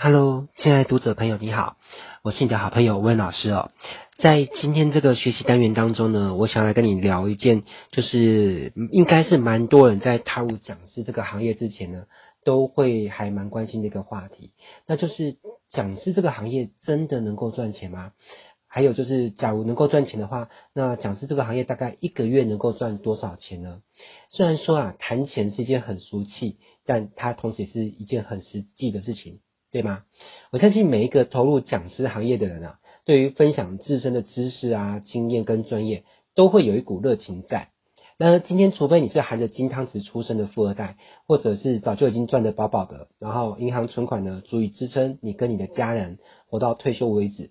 Hello，亲爱的读者朋友，你好，我是你的好朋友温老师哦。在今天这个学习单元当中呢，我想来跟你聊一件，就是应该是蛮多人在踏入讲师这个行业之前呢，都会还蛮关心的一个话题，那就是讲师这个行业真的能够赚钱吗？还有就是，假如能够赚钱的话，那讲师这个行业大概一个月能够赚多少钱呢？虽然说啊，谈钱是一件很俗气，但它同时也是一件很实际的事情。对吗？我相信每一个投入讲师行业的人啊，对于分享自身的知识啊、经验跟专业，都会有一股热情在。那今天，除非你是含着金汤匙出生的富二代，或者是早就已经赚得饱饱的，然后银行存款呢，足以支撑你跟你的家人活到退休为止，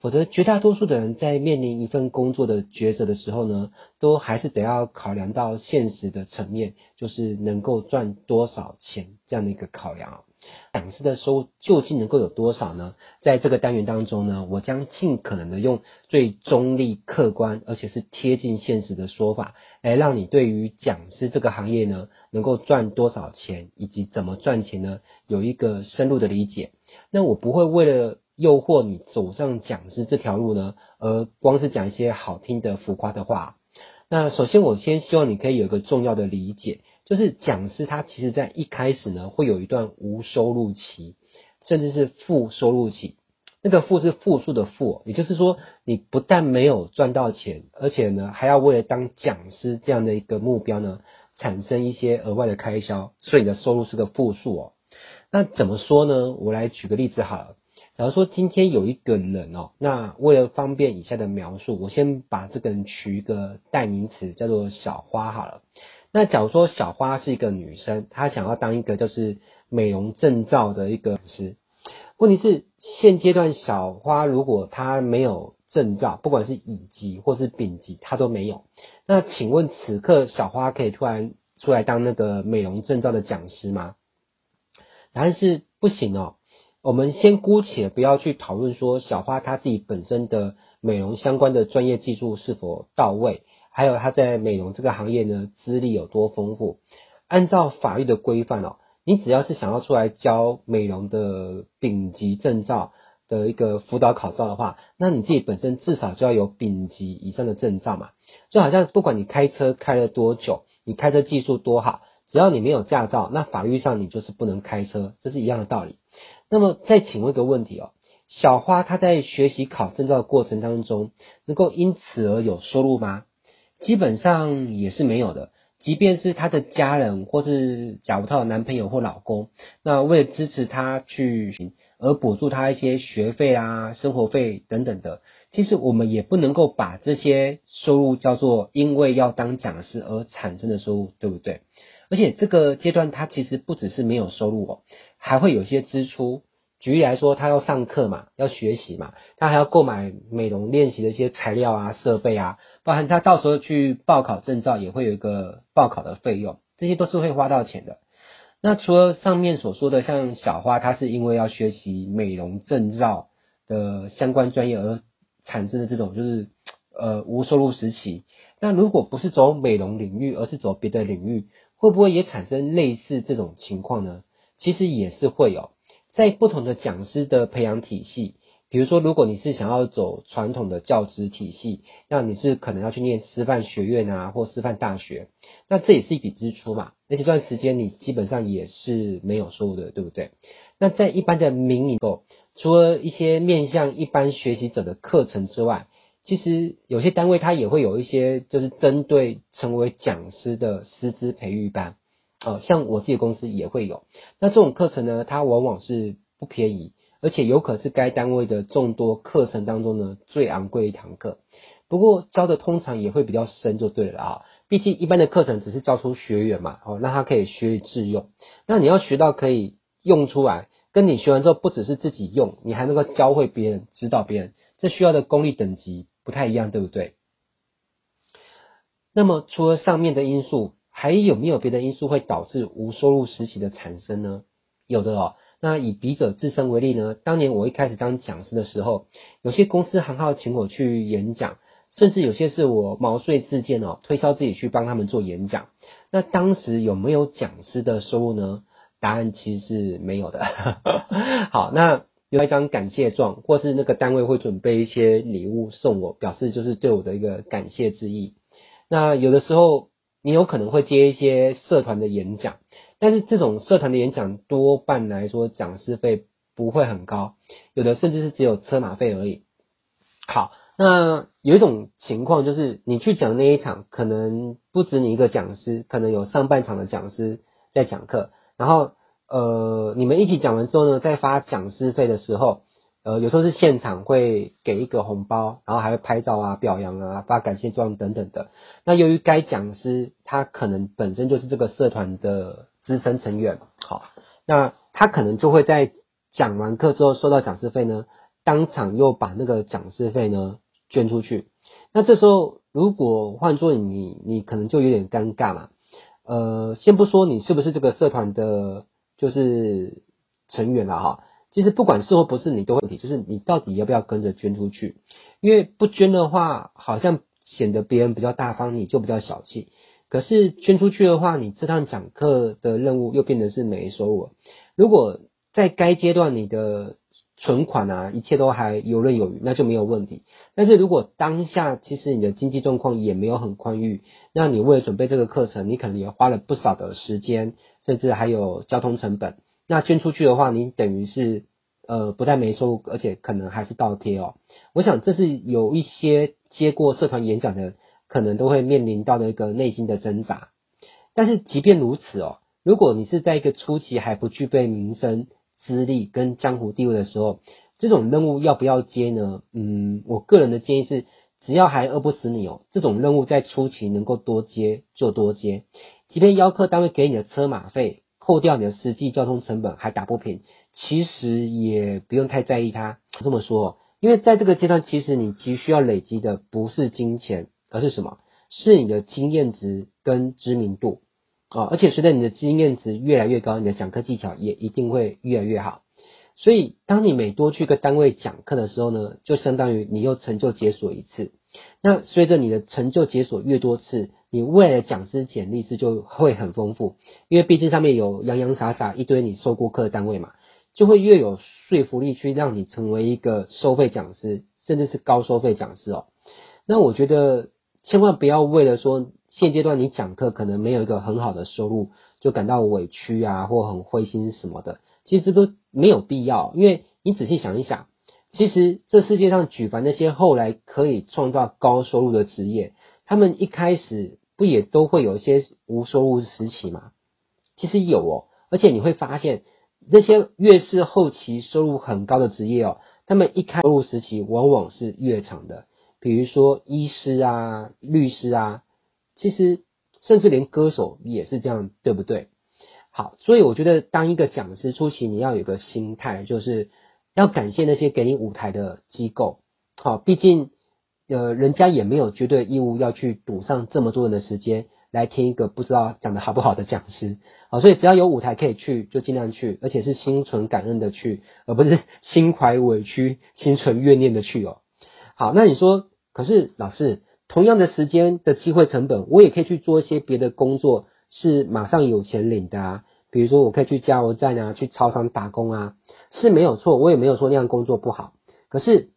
否则绝大多数的人在面临一份工作的抉择的时候呢，都还是得要考量到现实的层面，就是能够赚多少钱这样的一个考量。讲师的收入究竟能够有多少呢？在这个单元当中呢，我将尽可能的用最中立、客观，而且是贴近现实的说法，来让你对于讲师这个行业呢，能够赚多少钱，以及怎么赚钱呢，有一个深入的理解。那我不会为了诱惑你走上讲师这条路呢，而光是讲一些好听的浮夸的话。那首先，我先希望你可以有一个重要的理解。就是讲师他其实在一开始呢，会有一段无收入期，甚至是负收入期。那个负是负数的负，也就是说，你不但没有赚到钱，而且呢，还要为了当讲师这样的一个目标呢，产生一些额外的开销，所以你的收入是个负数哦。那怎么说呢？我来举个例子好了。假如说今天有一个人哦，那为了方便以下的描述，我先把这个人取一个代名词，叫做小花好了。那假如说小花是一个女生，她想要当一个就是美容证照的一个师，问题是现阶段小花如果她没有证照，不管是乙级或是丙级，她都没有。那请问此刻小花可以突然出来当那个美容证照的讲师吗？答案是不行哦。我们先姑且不要去讨论说小花她自己本身的美容相关的专业技术是否到位。还有他在美容这个行业呢，资历有多丰富？按照法律的规范哦，你只要是想要出来教美容的丙级证照的一个辅导考照的话，那你自己本身至少就要有丙级以上的证照嘛。就好像不管你开车开了多久，你开车技术多好，只要你没有驾照，那法律上你就是不能开车，这是一样的道理。那么再请问一个问题哦，小花她在学习考证照的过程当中，能够因此而有收入吗？基本上也是没有的，即便是她的家人，或是假如她有男朋友或老公，那为了支持她去而补助她一些学费啊、生活费等等的，其实我们也不能够把这些收入叫做因为要当讲师而产生的收入，对不对？而且这个阶段她其实不只是没有收入哦，还会有些支出。举例来说，他要上课嘛，要学习嘛，他还要购买美容练习的一些材料啊、设备啊，包含他到时候去报考证照也会有一个报考的费用，这些都是会花到钱的。那除了上面所说的，像小花，她是因为要学习美容证照的相关专业而产生的这种就是呃无收入时期。那如果不是走美容领域，而是走别的领域，会不会也产生类似这种情况呢？其实也是会有。在不同的讲师的培养体系，比如说，如果你是想要走传统的教职体系，那你是可能要去念师范学院啊，或师范大学，那这也是一笔支出嘛。那这段时间你基本上也是没有收入的，对不对？那在一般的民营，除了一些面向一般学习者的课程之外，其实有些单位它也会有一些就是针对成为讲师的师资培育班。哦，像我自己公司也会有，那这种课程呢，它往往是不便宜，而且有可能是该单位的众多课程当中呢最昂贵一堂课。不过教的通常也会比较深，就对了啊。毕竟一般的课程只是教出学员嘛，哦，那他可以学以致用。那你要学到可以用出来，跟你学完之后不只是自己用，你还能够教会别人、指导别人，这需要的功力等级不太一样，对不对？那么除了上面的因素。还有没有别的因素会导致无收入时期的产生呢？有的哦。那以笔者自身为例呢，当年我一开始当讲师的时候，有些公司行号请我去演讲，甚至有些是我毛遂自荐哦，推销自己去帮他们做演讲。那当时有没有讲师的收入呢？答案其实是没有的。好，那有一张感谢状，或是那个单位会准备一些礼物送我，表示就是对我的一个感谢之意。那有的时候你有可能会接一些社团的演讲，但是这种社团的演讲多半来说讲师费不会很高，有的甚至是只有车马费而已。好。那有一种情况就是，你去讲那一场，可能不止你一个讲师，可能有上半场的讲师在讲课，然后呃，你们一起讲完之后呢，在发讲师费的时候，呃，有时候是现场会给一个红包，然后还会拍照啊、表扬啊、发感谢状等等的。那由于该讲师他可能本身就是这个社团的资深成员，好，那他可能就会在讲完课之后收到讲师费呢，当场又把那个讲师费呢。捐出去，那这时候如果换作你，你可能就有点尴尬嘛。呃，先不说你是不是这个社团的，就是成员了哈。其实不管是或不是，你都会问题，就是你到底要不要跟着捐出去？因为不捐的话，好像显得别人比较大方，你就比较小气。可是捐出去的话，你这趟讲课的任务又变成是没收入。如果在该阶段你的存款啊，一切都还游刃有余，那就没有问题。但是如果当下其实你的经济状况也没有很宽裕，那你为了准备这个课程，你可能也花了不少的时间，甚至还有交通成本。那捐出去的话，你等于是呃不但没收入，而且可能还是倒贴哦。我想这是有一些接过社团演讲的，可能都会面临到的一个内心的挣扎。但是即便如此哦，如果你是在一个初期还不具备名声，资历跟江湖地位的时候，这种任务要不要接呢？嗯，我个人的建议是，只要还饿不死你哦，这种任务在初期能够多接就多接。即便邀客单位给你的车马费扣掉你的实际交通成本还打不平，其实也不用太在意它。这么说，因为在这个阶段，其实你急需要累积的不是金钱，而是什么？是你的经验值跟知名度。啊，而且随着你的经验值越来越高，你的讲课技巧也一定会越来越好。所以，当你每多去个单位讲课的时候呢，就相当于你又成就解锁一次。那随着你的成就解锁越多次，你未来的讲师简历是就会很丰富，因为毕竟上面有洋洋洒洒一堆你受过课的单位嘛，就会越有说服力去让你成为一个收费讲师，甚至是高收费讲师哦。那我觉得千万不要为了说。现阶段你讲课可能没有一个很好的收入，就感到委屈啊，或很灰心什么的，其实这都没有必要。因为你仔细想一想，其实这世界上举凡那些后来可以创造高收入的职业，他们一开始不也都会有一些无收入时期吗？其实有哦，而且你会发现，那些越是后期收入很高的职业哦，他们一开入时期往往是越长的，比如说医师啊、律师啊。其实，甚至连歌手也是这样，对不对？好，所以我觉得当一个讲师初期，你要有个心态，就是要感谢那些给你舞台的机构。好，毕竟呃，人家也没有绝对义务要去赌上这么多人的时间来听一个不知道讲得好不好的讲师。好，所以只要有舞台可以去，就尽量去，而且是心存感恩的去，而不是 心怀委屈、心存怨念的去哦。好，那你说，可是老师。同样的时间的机会成本，我也可以去做一些别的工作，是马上有钱领的啊。比如说，我可以去加油站啊，去超商打工啊，是没有错。我也没有说那样工作不好。可是，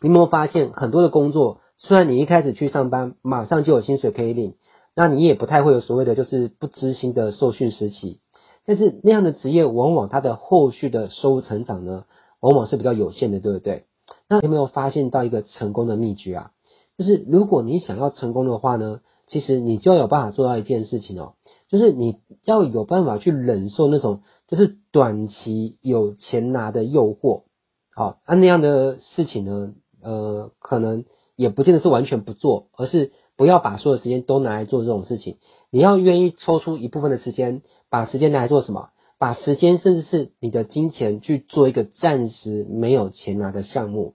你有没有发现，很多的工作，虽然你一开始去上班，马上就有薪水可以领，那你也不太会有所谓的就是不知心的受训时期。但是那样的职业，往往它的后续的收入成长呢，往往是比较有限的，对不对？那你有没有发现到一个成功的秘诀啊？就是如果你想要成功的话呢，其实你就要有办法做到一件事情哦，就是你要有办法去忍受那种就是短期有钱拿的诱惑，好，啊那样的事情呢，呃，可能也不见得是完全不做，而是不要把所有时间都拿来做这种事情。你要愿意抽出一部分的时间，把时间拿来做什么？把时间甚至是你的金钱去做一个暂时没有钱拿的项目，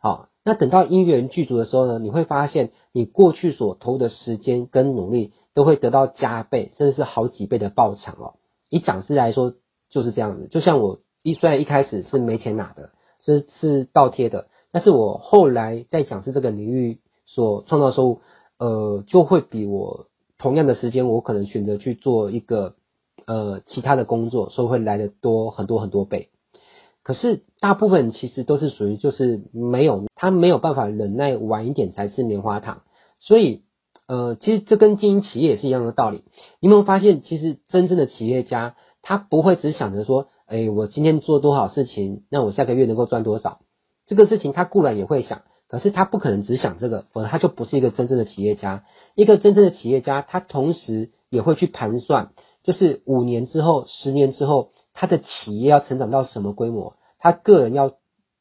好。那等到因缘具足的时候呢，你会发现你过去所投的时间跟努力都会得到加倍，甚至是好几倍的报偿哦。以讲师来说就是这样子，就像我一虽然一开始是没钱拿的，是是倒贴的，但是我后来在讲师这个领域所创造收入，呃，就会比我同样的时间，我可能选择去做一个呃其他的工作，所以会来的多很多很多倍。可是大部分其实都是属于就是没有他没有办法忍耐晚一点才吃棉花糖，所以呃其实这跟经营企业也是一样的道理。你有没有发现，其实真正的企业家他不会只想着说，哎，我今天做多少事情，那我下个月能够赚多少？这个事情他固然也会想，可是他不可能只想这个，否则他就不是一个真正的企业家。一个真正的企业家，他同时也会去盘算，就是五年之后、十年之后。他的企业要成长到什么规模？他个人要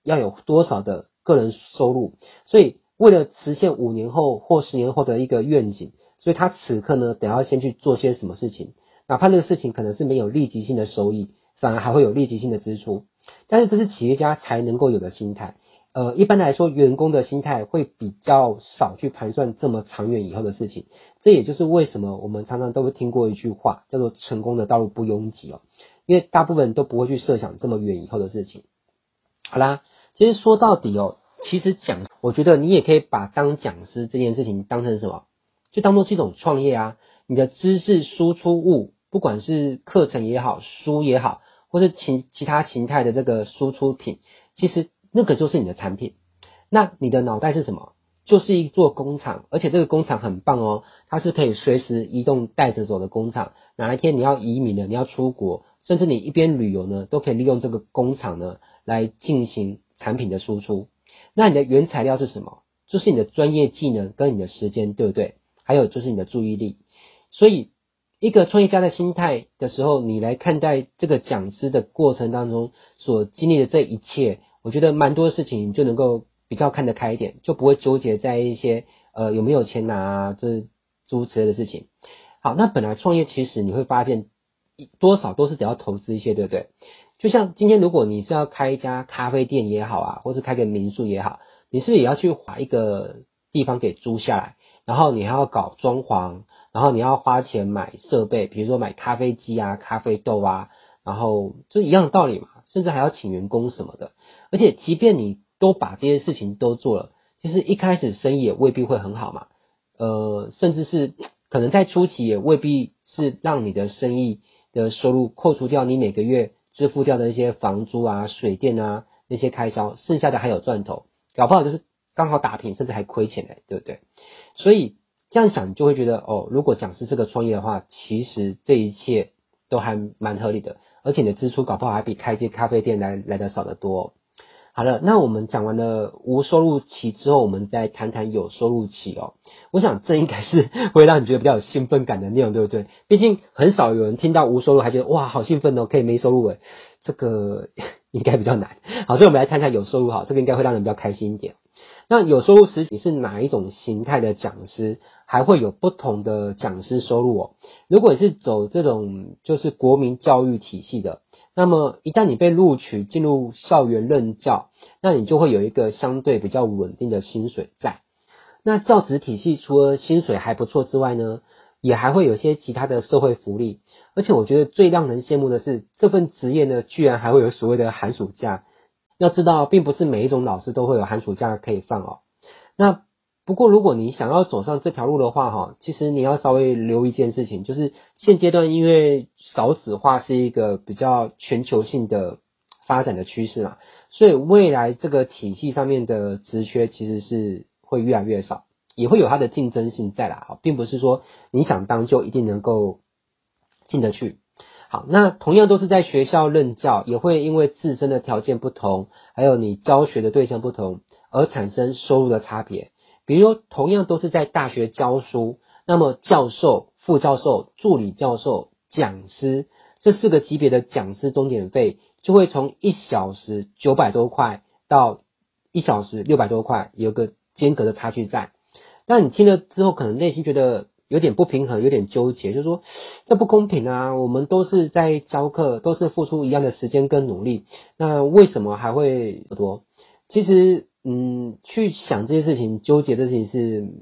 要有多少的个人收入？所以为了实现五年后或十年后的一个愿景，所以他此刻呢，得要先去做些什么事情？哪怕那个事情可能是没有立即性的收益，反而还会有立即性的支出。但是这是企业家才能够有的心态。呃，一般来说，员工的心态会比较少去盘算这么长远以后的事情。这也就是为什么我们常常都会听过一句话，叫做“成功的道路不拥挤”哦。因为大部分都不会去设想这么远以后的事情。好啦，其实说到底哦，其实讲，我觉得你也可以把当讲师这件事情当成什么？就当做是一种创业啊。你的知识输出物，不管是课程也好，书也好，或是其其他形态的这个输出品，其实那个就是你的产品。那你的脑袋是什么？就是一座工厂，而且这个工厂很棒哦，它是可以随时移动带着走的工厂。哪一天你要移民了，你要出国。甚至你一边旅游呢，都可以利用这个工厂呢来进行产品的输出。那你的原材料是什么？就是你的专业技能跟你的时间，对不对？还有就是你的注意力。所以，一个创业家的心态的时候，你来看待这个讲师的过程当中所经历的这一切，我觉得蛮多事情你就能够比较看得开一点，就不会纠结在一些呃有没有钱拿啊，这诸如此类的事情。好，那本来创业其实你会发现。多少都是得要投资一些，对不对？就像今天，如果你是要开一家咖啡店也好啊，或是开个民宿也好，你是不是也要去划一个地方给租下来？然后你还要搞装潢，然后你要花钱买设备，比如说买咖啡机啊、咖啡豆啊，然后就一样的道理嘛，甚至还要请员工什么的。而且，即便你都把这些事情都做了，其实一开始生意也未必会很好嘛。呃，甚至是 可能在初期也未必是让你的生意。的收入扣除掉你每个月支付掉的一些房租啊、水电啊那些开销，剩下的还有赚头，搞不好就是刚好打平，甚至还亏钱嘞，对不对？所以这样想，你就会觉得哦，如果讲师这个创业的话，其实这一切都还蛮合理的，而且你的支出搞不好还比开一间咖啡店来来的少得多。好了，那我们讲完了无收入期之后，我们再谈谈有收入期哦。我想这应该是会让你觉得比较有兴奋感的内容，对不对？毕竟很少有人听到无收入还觉得哇好兴奋哦，可以没收入诶，这个应该比较难。好，所以我们来谈谈有收入，好，这个应该会让人比较开心一点。那有收入时，你是哪一种形态的讲师？还会有不同的讲师收入哦。如果你是走这种就是国民教育体系的。那么一旦你被录取进入校园任教，那你就会有一个相对比较稳定的薪水在。那教职体系除了薪水还不错之外呢，也还会有些其他的社会福利。而且我觉得最让人羡慕的是，这份职业呢，居然还会有所谓的寒暑假。要知道，并不是每一种老师都会有寒暑假可以放哦。那不过，如果你想要走上这条路的话，哈，其实你要稍微留一件事情，就是现阶段因为少子化是一个比较全球性的发展的趋势嘛，所以未来这个体系上面的职缺其实是会越来越少，也会有它的竞争性在啦，哈，并不是说你想当就一定能够进得去。好，那同样都是在学校任教，也会因为自身的条件不同，还有你教学的对象不同，而产生收入的差别。比如，同样都是在大学教书，那么教授、副教授、助理教授、讲师这四个级别的讲师钟点费，就会从一小时九百多块到一小时六百多块，有个间隔的差距在。但你听了之后，可能内心觉得有点不平衡，有点纠结，就是说这不公平啊！我们都是在教课，都是付出一样的时间跟努力，那为什么还会这么多？其实。嗯，去想这些事情，纠结的事情是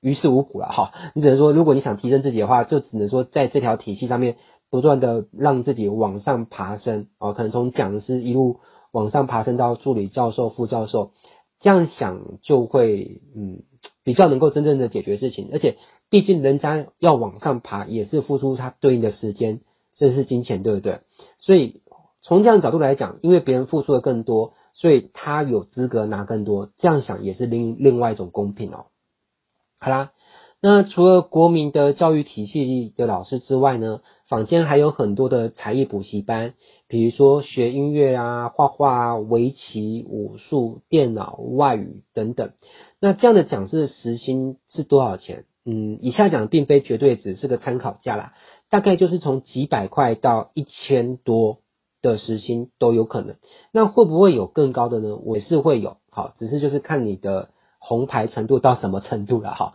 于事无补了哈。你只能说，如果你想提升自己的话，就只能说在这条体系上面不断的让自己往上爬升哦，可能从讲师一路往上爬升到助理教授、副教授，这样想就会嗯比较能够真正的解决事情。而且毕竟人家要往上爬，也是付出他对应的时间，这是金钱，对不对？所以从这样角度来讲，因为别人付出的更多，所以他有资格拿更多。这样想也是另另外一种公平哦。好啦，那除了国民的教育体系的老师之外呢，坊间还有很多的才艺补习班，比如说学音乐啊、画画、围棋、武术、电脑、外语等等。那这样的讲师的时薪是多少钱？嗯，以下讲并非绝对只是个参考价啦，大概就是从几百块到一千多的时薪都有可能。那会不会有更高的呢？我也是会有，好，只是就是看你的红牌程度到什么程度了哈。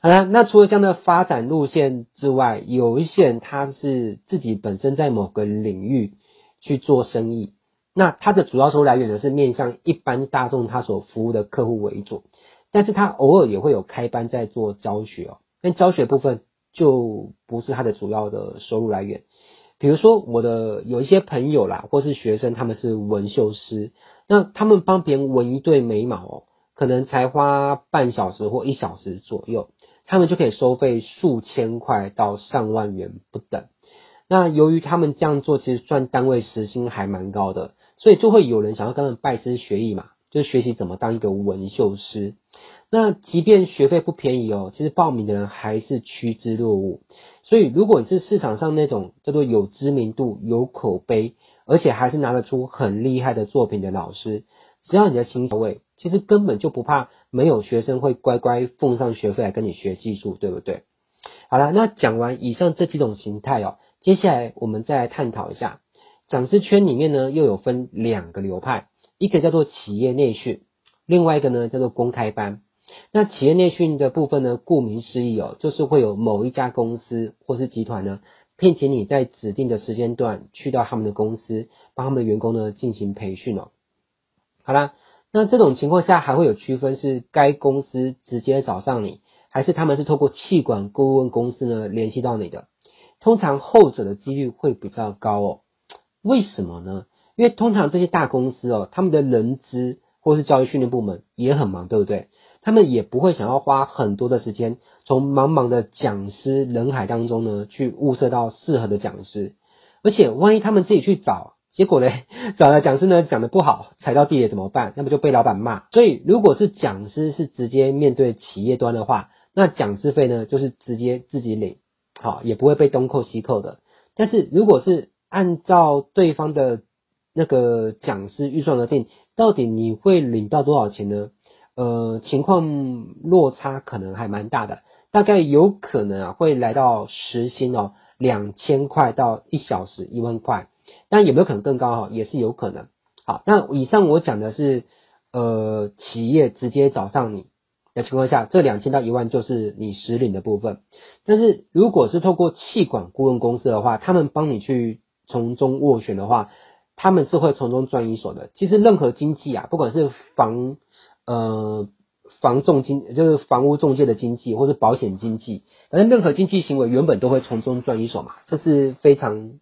好了，那除了这样的发展路线之外，有一些人他是自己本身在某个领域去做生意，那它的主要收入来源呢是面向一般大众他所服务的客户为主。但是他偶尔也会有开班在做教学哦，但教学部分就不是他的主要的收入来源。比如说我的有一些朋友啦，或是学生，他们是纹绣师，那他们帮别人纹一对眉毛哦，可能才花半小时或一小时左右，他们就可以收费数千块到上万元不等。那由于他们这样做，其实赚单位时薪还蛮高的，所以就会有人想要跟他们拜师学艺嘛。就学习怎么当一个纹绣师，那即便学费不便宜哦，其实报名的人还是趋之若鹜。所以如果你是市场上那种叫做有知名度、有口碑，而且还是拿得出很厉害的作品的老师，只要你的心到位，其实根本就不怕没有学生会乖乖奉上学费来跟你学技术，对不对？好了，那讲完以上这几种形态哦，接下来我们再来探讨一下，讲师圈里面呢又有分两个流派。一个叫做企业内训，另外一个呢叫做公开班。那企业内训的部分呢，顾名思义哦，就是会有某一家公司或是集团呢，聘请你在指定的时间段去到他们的公司，帮他们的员工呢进行培训哦。好啦，那这种情况下还会有区分，是该公司直接找上你，还是他们是透过气管顾问公司呢联系到你的？通常后者的几率会比较高哦。为什么呢？因为通常这些大公司哦，他们的人资或是教育训练部门也很忙，对不对？他们也不会想要花很多的时间，从茫茫的讲师人海当中呢，去物色到适合的讲师。而且万一他们自己去找，结果呢，找的讲师呢讲得不好，踩到地雷怎么办？那不就被老板骂？所以如果是讲师是直接面对企业端的话，那讲师费呢就是直接自己领，好，也不会被东扣西扣的。但是如果是按照对方的那个讲师预算额定，到底你会领到多少钱呢？呃，情况落差可能还蛮大的，大概有可能啊会来到时薪哦两千块到一小时一万块，但有没有可能更高哈？也是有可能。好，那以上我讲的是呃企业直接找上你的情况下，这两千到一万就是你实领的部分。但是如果是透过气管顾问公司的话，他们帮你去从中斡旋的话。他们是会从中赚一手的。其实任何经济啊，不管是房呃房仲经，就是房屋中介的经济，或是保险经济，反正任何经济行为原本都会从中赚一手嘛，这是非常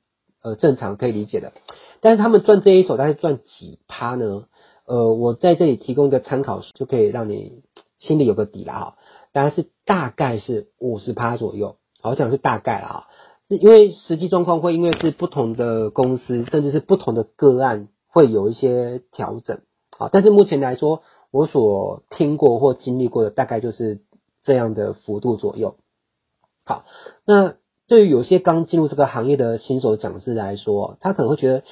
呃正常可以理解的。但是他们赚这一手，大概赚几趴呢？呃，我在这里提供一个参考，就可以让你心里有个底了哈。当然是大概是五十趴左右，好讲是大概啊。因为实际状况会因为是不同的公司，甚至是不同的个案，会有一些调整。好，但是目前来说，我所听过或经历过的大概就是这样的幅度左右。好，那对于有些刚进入这个行业的新手讲师来说，他可能会觉得，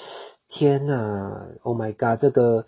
天呐，Oh my God，这个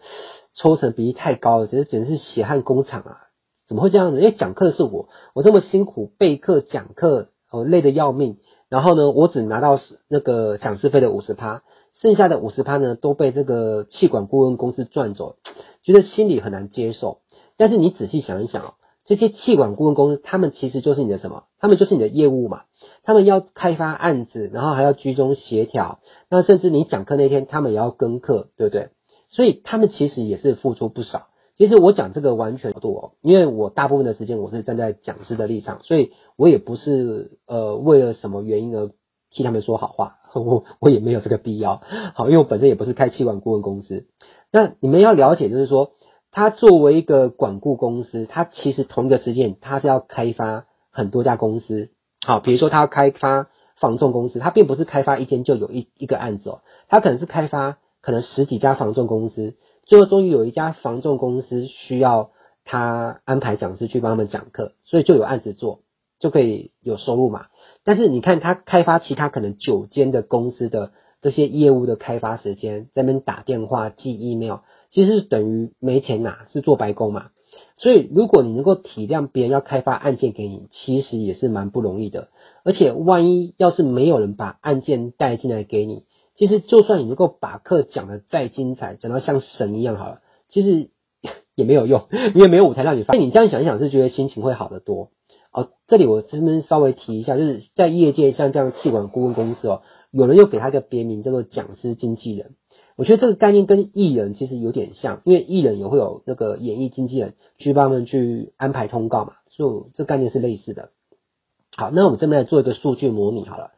抽成比例太高了，简直简直是血汗工厂啊！怎么会这样子？因为讲课是我，我这么辛苦备课讲课，哦，累得要命。然后呢，我只拿到那个讲师费的五十趴，剩下的五十趴呢都被这个气管顾问公司赚走，觉得心里很难接受。但是你仔细想一想哦，这些气管顾问公司，他们其实就是你的什么？他们就是你的业务嘛，他们要开发案子，然后还要居中协调，那甚至你讲课那天，他们也要跟课，对不对？所以他们其实也是付出不少。其实我讲这个完全角度哦，因为我大部分的时间我是站在讲师的立场，所以我也不是呃为了什么原因而替他们说好话，我我也没有这个必要。好，因为我本身也不是开气管顾问公司。那你们要了解，就是说，他作为一个管顾公司，他其实同一个时间他是要开发很多家公司。好，比如说他要开发房仲公司，它并不是开发一间就有一一个案子哦，它可能是开发可能十几家房仲公司，最后终于有一家房仲公司需要他安排讲师去帮他们讲课，所以就有案子做，就可以有收入嘛。但是你看他开发其他可能九间的公司的这些业务的开发时间，在那边打电话、寄 email，其实等于没钱拿，是做白工嘛。所以，如果你能够体谅别人要开发案件给你，其实也是蛮不容易的。而且，万一要是没有人把案件带进来给你，其实就算你能够把课讲得再精彩，讲到像神一样好了，其实也没有用，因为没有舞台让你发。你这样想一想，是觉得心情会好得多哦。这里我这边稍微提一下，就是在业界像这样气管顾问公司哦，有人又给他一个别名叫做讲师经纪人。我觉得这个概念跟艺人其实有点像，因为艺人也会有那个演艺经纪人去帮他们去安排通告嘛，所以这概念是类似的。好，那我们这边来做一个数据模拟好了。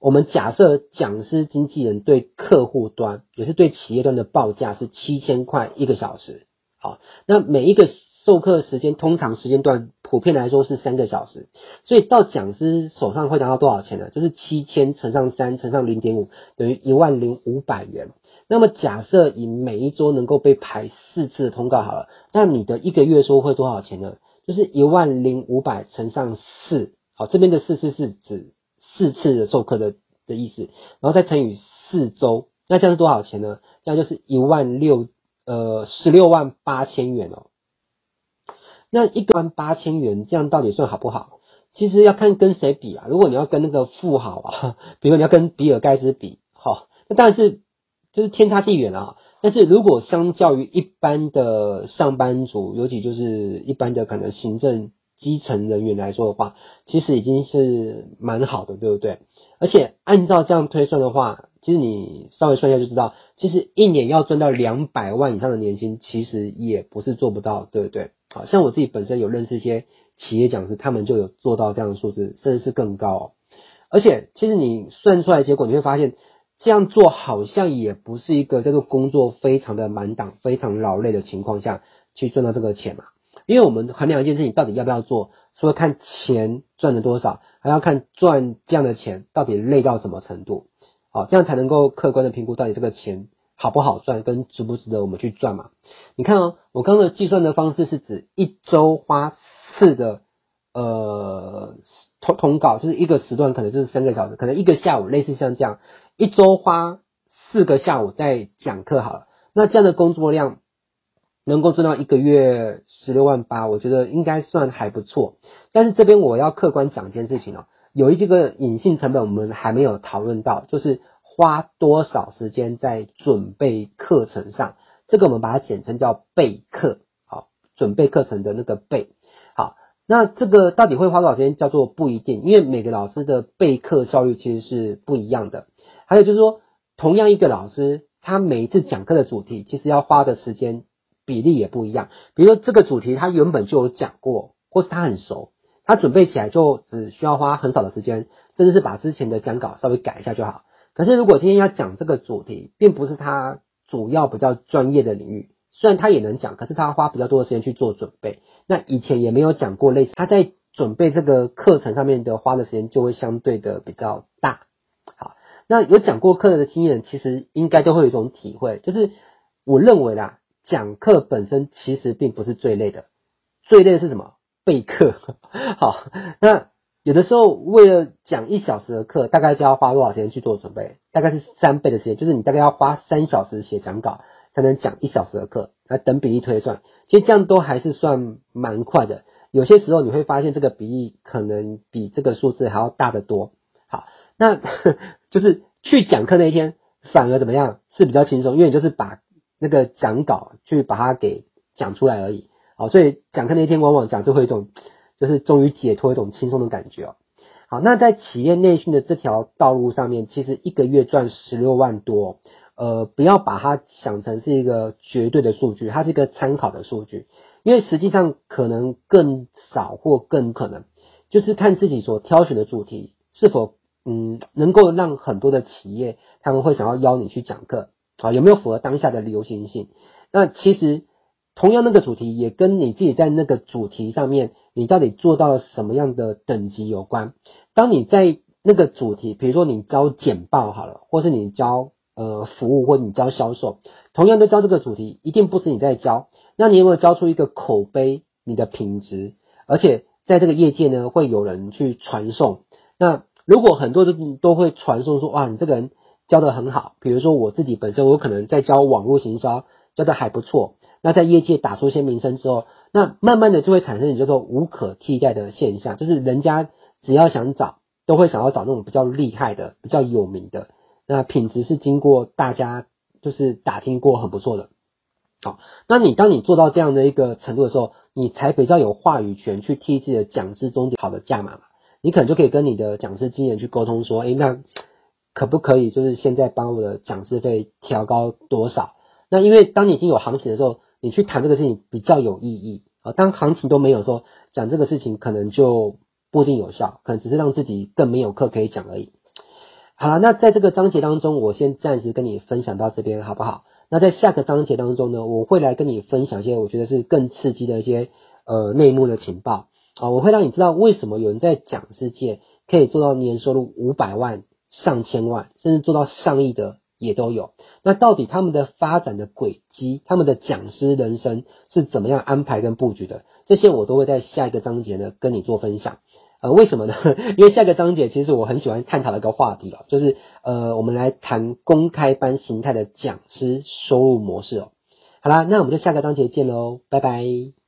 我们假设讲师经纪人对客户端也是对企业端的报价是七千块一个小时。好，那每一个授课时间通常时间段普遍来说是三个小时，所以到讲师手上会拿到多少钱呢？就是七千乘上三乘上零点五等于一万零五百元。那么假设以每一周能够被排四次的通告好了，那你的一个月收会多少钱呢？就是一万零五百乘上四，好，这边的四次是指四次的授课的的意思，然后再乘以四周，那这样是多少钱呢？这样就是一万六，呃，十六万八千元哦。那一万八千元，这样到底算好不好？其实要看跟谁比啊。如果你要跟那个富豪啊，比如你要跟比尔盖茨比，哈，那当然是。就是天差地远啊！但是如果相较于一般的上班族，尤其就是一般的可能行政基层人员来说的话，其实已经是蛮好的，对不对？而且按照这样推算的话，其实你稍微算一下就知道，其实一年要赚到两百万以上的年薪，其实也不是做不到，对不对？好像我自己本身有认识一些企业讲师，他们就有做到这样的数字，甚至是更高哦。而且其实你算出来结果，你会发现。这样做好像也不是一个叫做工作非常的满档、非常劳累的情况下去赚到这个钱嘛？因为我们衡量一件事情到底要不要做，除了看钱赚了多少，还要看赚这样的钱到底累到什么程度，好，这样才能够客观的评估到底这个钱好不好赚，跟值不值得我们去赚嘛？你看哦，我刚刚的计算的方式是指一周花四个呃通通告，就是一个时段可能就是三个小时，可能一个下午，类似像这样。一周花四个下午在讲课好了，那这样的工作量能够赚到一个月十六万八，我觉得应该算还不错。但是这边我要客观讲一件事情哦，有一这个隐性成本我们还没有讨论到，就是花多少时间在准备课程上，这个我们把它简称叫备课，好，准备课程的那个备。好，那这个到底会花多少时间叫做不一定，因为每个老师的备课效率其实是不一样的。还有就是说，同样一个老师，他每一次讲课的主题，其实要花的时间比例也不一样。比如说这个主题他原本就有讲过，或是他很熟，他准备起来就只需要花很少的时间，甚至是把之前的讲稿稍微改一下就好。可是如果今天要讲这个主题，并不是他主要比较专业的领域，虽然他也能讲，可是他花比较多的时间去做准备。那以前也没有讲过类似，他在准备这个课程上面的花的时间就会相对的比较大。好那有讲过课的经验，其实应该都会有一种体会，就是我认为啦，讲课本身其实并不是最累的，最累的是什么？备课。好，那有的时候为了讲一小时的课，大概就要花多少时间去做准备？大概是三倍的时间，就是你大概要花三小时写讲稿，才能讲一小时的课。来等比例推算，其实这样都还是算蛮快的。有些时候你会发现这个比例可能比这个数字还要大得多。好那 就是去讲课那一天，反而怎么样是比较轻松，因为你就是把那个讲稿去把它给讲出来而已。好，所以讲课那一天往往讲就会一种，就是终于解脱一种轻松的感觉哦。好，那在企业内训的这条道路上面，其实一个月赚十六万多，呃，不要把它想成是一个绝对的数据，它是一个参考的数据，因为实际上可能更少或更可能，就是看自己所挑选的主题是否。嗯，能够让很多的企业他们会想要邀你去讲课啊，有没有符合当下的流行性？那其实同样那个主题也跟你自己在那个主题上面，你到底做到了什么样的等级有关。当你在那个主题，比如说你教简报好了，或是你教呃服务，或你教销售，同样都教这个主题，一定不是你在教。那你有没有教出一个口碑？你的品质，而且在这个业界呢，会有人去传送。那如果很多人都会传送说，哇，你这个人教得很好。比如说我自己本身，我可能在教网络行销，教得还不错。那在业界打出一些名声之后，那慢慢的就会产生你叫做无可替代的现象，就是人家只要想找，都会想要找那种比较厉害的、比较有名的。那品质是经过大家就是打听过很不错的。好，那你当你做到这样的一个程度的时候，你才比较有话语权去替自己的讲师中好的价码嘛。你可能就可以跟你的讲师经验去沟通说，诶，那可不可以就是现在帮我的讲师费调高多少？那因为当你已经有行情的时候，你去谈这个事情比较有意义啊。当行情都没有说，讲这个事情可能就不一定有效，可能只是让自己更没有课可以讲而已。好了，那在这个章节当中，我先暂时跟你分享到这边，好不好？那在下个章节当中呢，我会来跟你分享一些我觉得是更刺激的一些呃内幕的情报啊，我会让你知道为什么有人在讲世界可以做到年收入五百万、上千万，甚至做到上亿的也都有。那到底他们的发展的轨迹，他们的讲师人生是怎么样安排跟布局的？这些我都会在下一个章节呢跟你做分享。呃，为什么呢？因为下一个章节其实我很喜欢探讨的一个话题哦，就是呃，我们来谈公开班形态的讲师收入模式哦。好啦，那我们就下个章节见喽，拜拜。